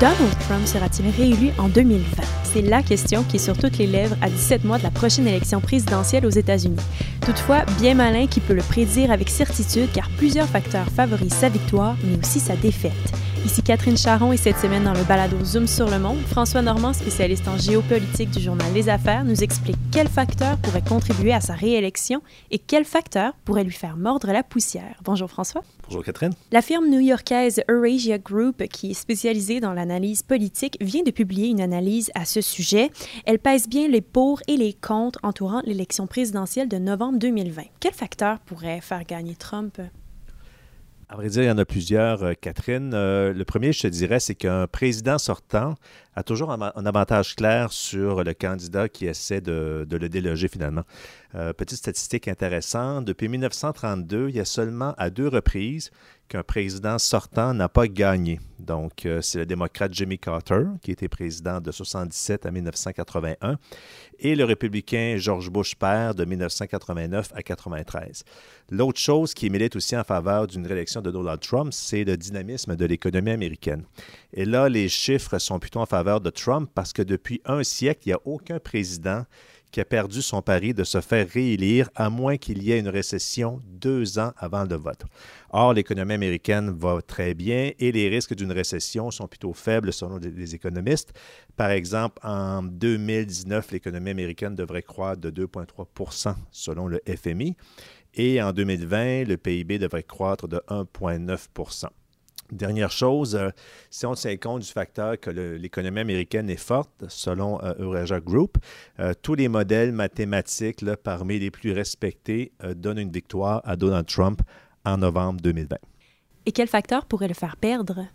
Donald Trump sera-t-il réélu en 2020? C'est la question qui est sur toutes les lèvres à 17 mois de la prochaine élection présidentielle aux États-Unis. Toutefois, bien malin qui peut le prédire avec certitude car plusieurs facteurs favorisent sa victoire, mais aussi sa défaite. Ici Catherine Charon et cette semaine dans le balado Zoom sur le monde, François Normand, spécialiste en géopolitique du journal Les Affaires, nous explique quels facteurs pourraient contribuer à sa réélection et quels facteurs pourraient lui faire mordre la poussière. Bonjour François. Bonjour Catherine. La firme new-yorkaise Eurasia Group, qui est spécialisée dans l'analyse politique, vient de publier une analyse à ce sujet. Elle pèse bien les pour et les contre entourant l'élection présidentielle de novembre 2020. Quels facteurs pourraient faire gagner Trump? À vrai dire, il y en a plusieurs, euh, Catherine. Euh, le premier, je te dirais, c'est qu'un président sortant a toujours un, avantage clair sur le candidat qui essaie de, le déloger finalement. Euh, petite statistique intéressante, depuis 1932, il y a seulement à deux reprises qu'un président sortant n'a pas gagné. Donc, euh, c'est le démocrate Jimmy Carter, qui était président de 1977 à 1981, et le républicain George Bush père de 1989 à 1993. L'autre chose qui milite aussi en faveur d'une réélection de Donald Trump, c'est le dynamisme de l'économie américaine. Et là, les chiffres sont plutôt en faveur de Trump parce que depuis un siècle, il n'y a aucun président qui a perdu son pari de se faire réélire à moins qu'il y ait une récession deux ans avant le vote. Or, l'économie américaine va très bien et les risques d'une récession sont plutôt faibles selon les économistes. Par exemple, en 2019, l'économie américaine devrait croître de 2,3% selon le FMI et en 2020, le PIB devrait croître de 1,9 Dernière chose, euh, si on tient compte du facteur que l'économie américaine est forte, selon euh, Eurasia Group, euh, tous les modèles mathématiques parmi les plus respectés donnent une victoire à Donald Trump en novembre 2020. Et quel facteur pourrait le faire perdre?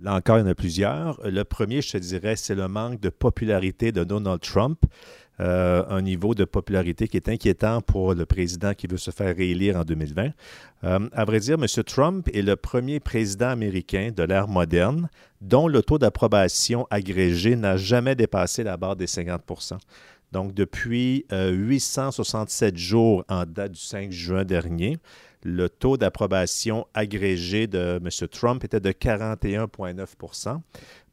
Là encore, il y en a plusieurs. Le premier, je te dirais, c'est le manque de popularité de Donald Trump. Euh, un niveau de popularité qui est inquiétant pour le président qui veut se faire réélire en 2020. Euh, à vrai dire, M. Trump est le premier président américain de l'ère moderne dont le taux d'approbation agrégé n'a jamais dépassé la barre des 50% Donc, depuis 867 euh, jours en date du 5 juin dernier, le taux d'approbation agrégé de M. Trump était de 41,9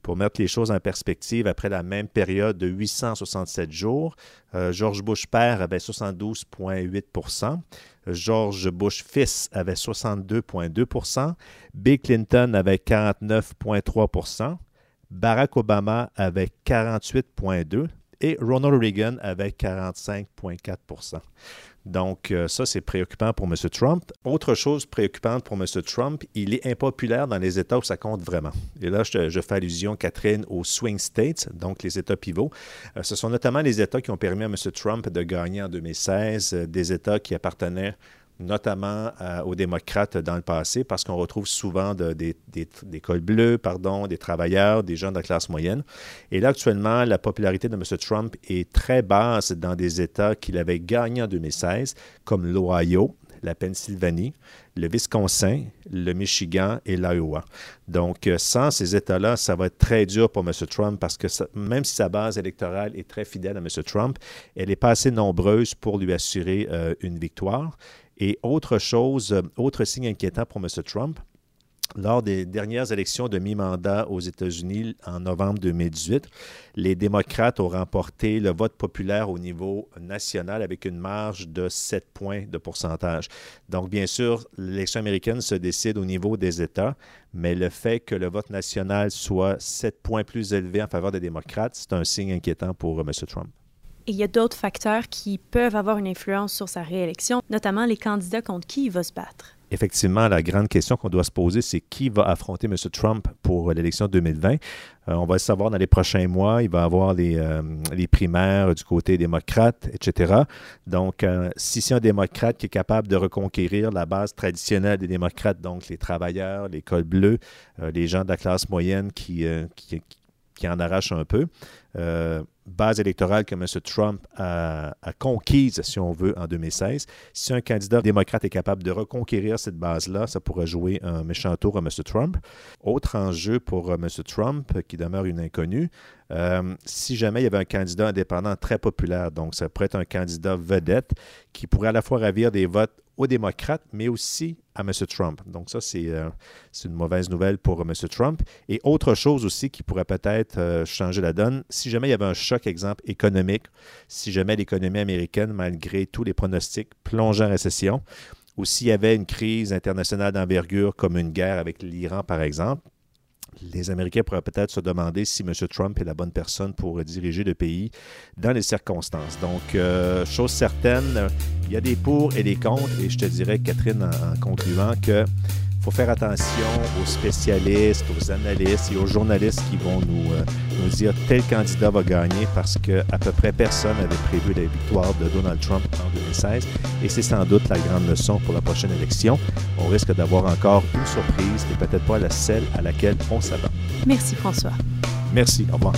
pour mettre les choses en perspective, après la même période de 867 jours, euh, George Bush père avait 72,8% George Bush fils avait 62,2% Bill Clinton avait 49,3% Barack Obama avait 48,2 et Ronald Reagan avait 45,4% donc, euh, ça, c'est préoccupant pour M. Trump. Autre chose préoccupante pour M. Trump, il est impopulaire dans les États où ça compte vraiment. Et là, je, fais allusion, Catherine, aux swing states, donc les États pivots. Euh, ce sont notamment les États qui ont permis à M. Trump de gagner en 2016, euh, des États qui appartenaient notamment euh, aux démocrates dans le passé, parce qu'on retrouve souvent des, cols bleus, pardon, des travailleurs, des gens de la classe moyenne. Et là, actuellement, la popularité de M. Trump est très basse dans des États qu'il avait gagnés en 2016, comme l'Ohio, la Pennsylvanie, le Wisconsin, le Michigan et l'Iowa. Donc, euh, sans ces États-là, ça va être très dur pour M. Trump parce que même si sa base électorale est très fidèle à M. Trump, elle n'est pas assez nombreuse pour lui assurer euh, une victoire. Et autre chose, euh, autre signe inquiétant pour M. Trump, lors des dernières élections de mi-mandat aux États-Unis en novembre 2018, les démocrates ont remporté le vote populaire au niveau national avec une marge de 7 points de pourcentage. Donc, bien sûr, l'élection américaine se décide au niveau des États, mais le fait que le vote national soit 7 points plus élevé en faveur des démocrates, c'est un signe inquiétant pour M. Trump. Et il y a d'autres facteurs qui peuvent avoir une influence sur sa réélection, notamment les candidats contre qui il va se battre. Effectivement, la grande question qu'on doit se poser, c'est qui va affronter M. Trump pour l'élection 2020. Euh, on va le savoir dans les prochains mois. Il va avoir les, euh, les primaires du côté démocrate, etc. Donc, euh, si c'est un démocrate qui est capable de reconquérir la base traditionnelle des démocrates, donc les travailleurs, les cols bleus, les gens de la classe moyenne qui en arrachent un peu, base électorale que M. Trump a, conquise, si on veut, en 2016. Si un candidat démocrate est capable de reconquérir cette base-là, ça pourrait jouer un méchant tour à M. Trump. Autre enjeu pour euh, M. Trump, qui demeure une inconnue, euh, si jamais il y avait un candidat indépendant très populaire, donc ça pourrait être un candidat vedette qui pourrait à la fois ravir des votes aux démocrates, mais aussi à M. Trump. Donc ça, c'est euh, une mauvaise nouvelle pour M. Trump. Et autre chose aussi qui pourrait peut-être euh, changer la donne, si jamais il y avait un choc, exemple, économique, si jamais l'économie américaine, malgré tous les pronostics, plongeait en récession, ou s'il y avait une crise internationale d'envergure comme une guerre avec l'Iran, par exemple, les Américains pourraient peut-être se demander si M. Trump est la bonne personne pour diriger le pays dans les circonstances. Donc, euh, chose certaine, il y a des pour et des contre, et je te dirais, Catherine, en concluant, que faut faire attention aux spécialistes, aux analystes et aux journalistes qui vont nous, euh, nous dire tel candidat va gagner parce que à peu près personne n'avait prévu la victoire de Donald Trump en 2016 et c'est sans doute la grande leçon pour la prochaine élection. On risque d'avoir encore une surprise et peut-être pas la celle à laquelle on s'attend. Merci François. Merci, au revoir.